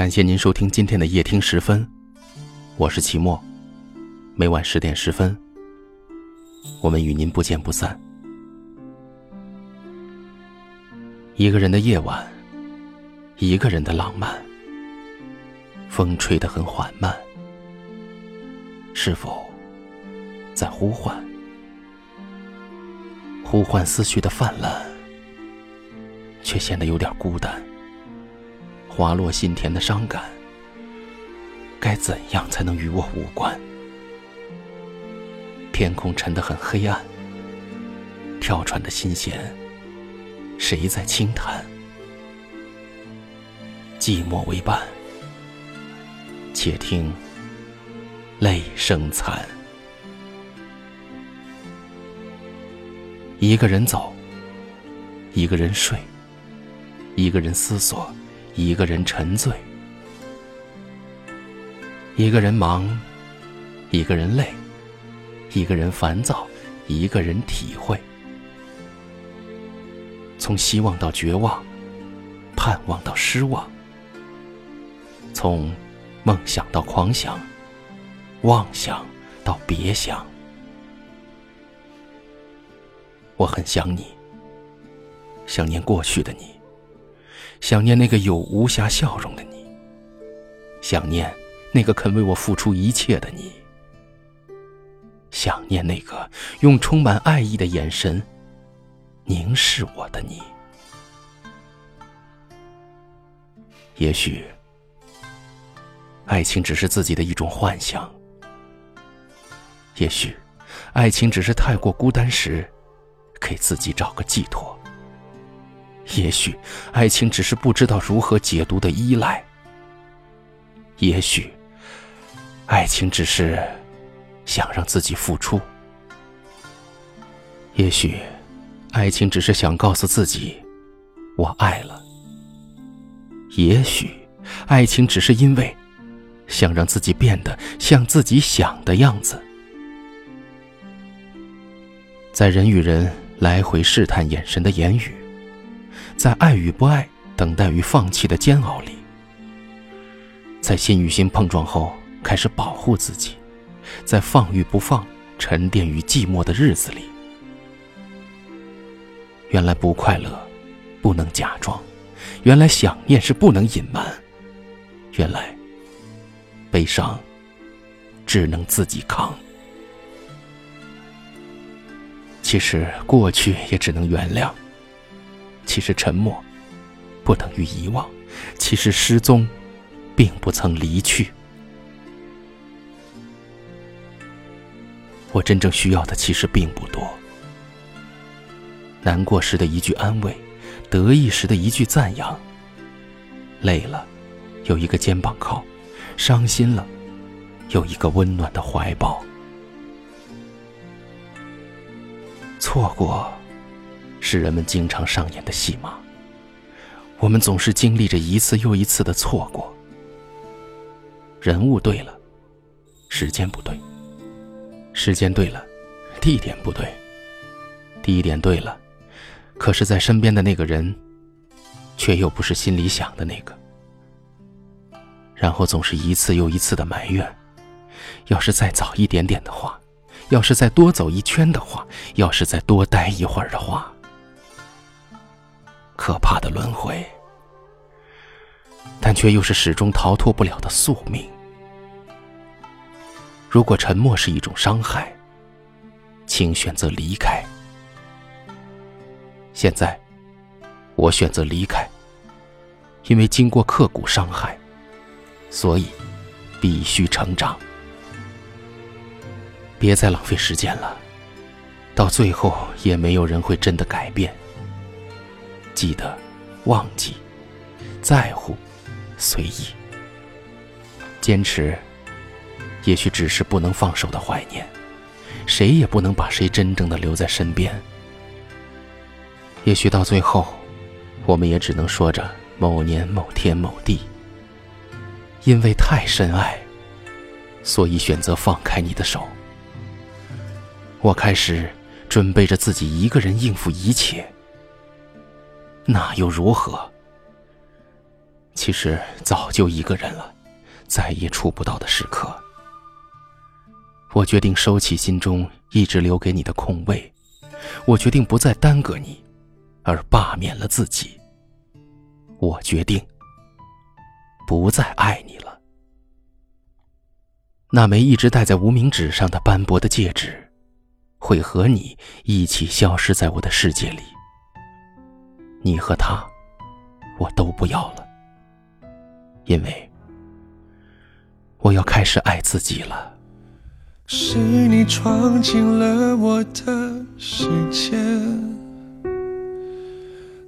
感谢您收听今天的夜听十分，我是齐墨。每晚十点十分，我们与您不见不散。一个人的夜晚，一个人的浪漫，风吹得很缓慢，是否在呼唤？呼唤思绪的泛滥，却显得有点孤单。滑落心田的伤感，该怎样才能与我无关？天空沉得很黑暗，跳船的心弦，谁在轻弹？寂寞为伴，且听泪声残。一个人走，一个人睡，一个人思索。一个人沉醉，一个人忙，一个人累，一个人烦躁，一个人体会。从希望到绝望，盼望到失望，从梦想到狂想，妄想到别想。我很想你，想念过去的你。想念那个有无暇笑容的你，想念那个肯为我付出一切的你，想念那个用充满爱意的眼神凝视我的你。也许，爱情只是自己的一种幻想；也许，爱情只是太过孤单时，给自己找个寄托。也许，爱情只是不知道如何解读的依赖；也许，爱情只是想让自己付出；也许，爱情只是想告诉自己“我爱了”；也许，爱情只是因为想让自己变得像自己想的样子。在人与人来回试探眼神的言语。在爱与不爱、等待与放弃的煎熬里，在心与心碰撞后开始保护自己，在放与不放、沉淀与寂寞的日子里，原来不快乐不能假装，原来想念是不能隐瞒，原来悲伤只能自己扛。其实过去也只能原谅。其实沉默，不等于遗忘；其实失踪，并不曾离去。我真正需要的其实并不多。难过时的一句安慰，得意时的一句赞扬。累了，有一个肩膀靠；伤心了，有一个温暖的怀抱。错过。是人们经常上演的戏码。我们总是经历着一次又一次的错过。人物对了，时间不对；时间对了，地点不对；地点对了，可是在身边的那个人，却又不是心里想的那个。然后总是一次又一次的埋怨：要是再早一点点的话，要是再多走一圈的话，要是再多待一会儿的话。可怕的轮回，但却又是始终逃脱不了的宿命。如果沉默是一种伤害，请选择离开。现在，我选择离开，因为经过刻骨伤害，所以必须成长。别再浪费时间了，到最后也没有人会真的改变。记得，忘记，在乎，随意，坚持，也许只是不能放手的怀念。谁也不能把谁真正的留在身边。也许到最后，我们也只能说着某年某天某地。因为太深爱，所以选择放开你的手。我开始准备着自己一个人应付一切。那又如何？其实早就一个人了，再也触不到的时刻。我决定收起心中一直留给你的空位，我决定不再耽搁你，而罢免了自己。我决定不再爱你了。那枚一直戴在无名指上的斑驳的戒指，会和你一起消失在我的世界里。你和他，我都不要了，因为我要开始爱自己了。是你闯进了我的世界，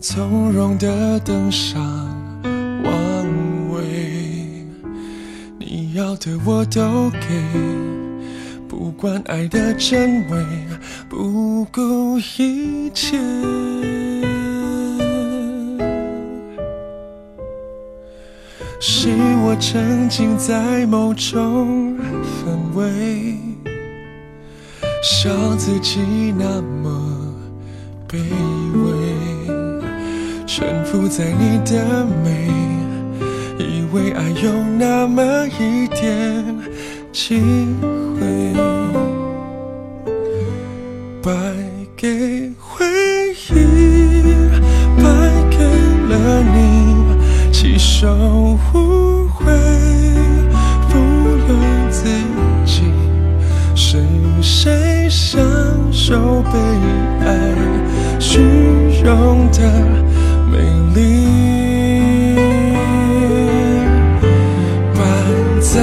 从容的登上王位，你要的我都给，不管爱的真伪，不顾一切。我沉浸在某种氛围，笑自己那么卑微，臣服在你的美，以为爱有那么一点机会，败给回忆，败给了你。起手受被爱虚荣的美丽？摆在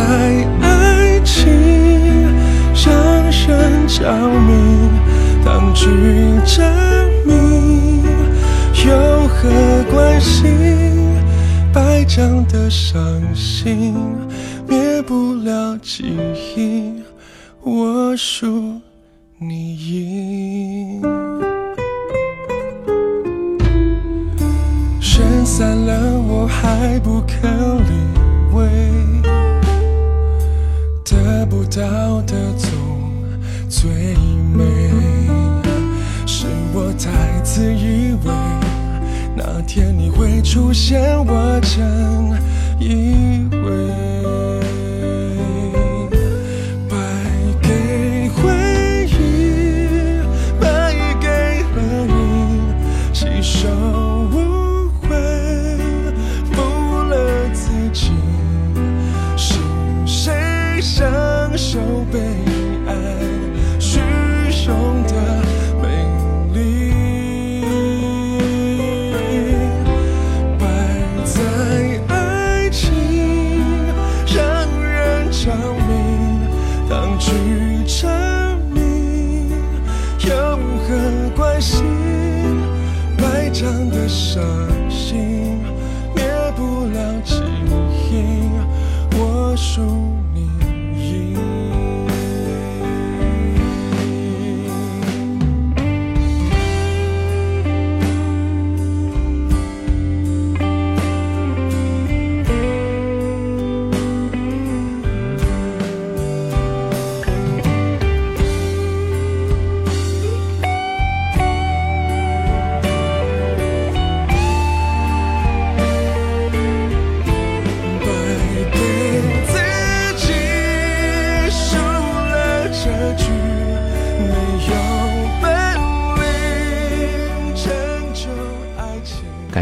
爱情让人着迷，当局者迷，有何关系？白讲的伤心，灭不了记忆，我输你赢还不肯理会，得不到的总最美，是我太自以为。那天你会出现，我真以为。情是谁享受被爱虚荣的美丽？摆在爱情让人着迷，当局沉迷又何关系？百丈的伤心灭不了情。手。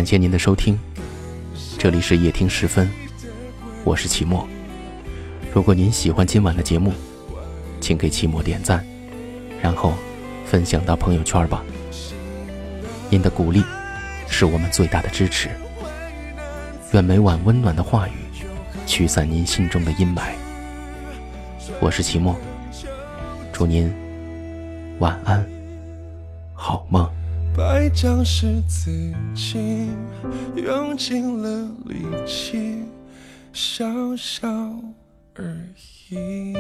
谢您的收听，这里是夜听时分，我是齐墨。如果您喜欢今晚的节目，请给齐墨点赞，然后分享到朋友圈吧。您的鼓励是我们最大的支持。愿每晚温暖的话语驱散您心中的阴霾。我是齐墨，祝您晚安，好梦。败将是自己用尽了力气，笑笑而已。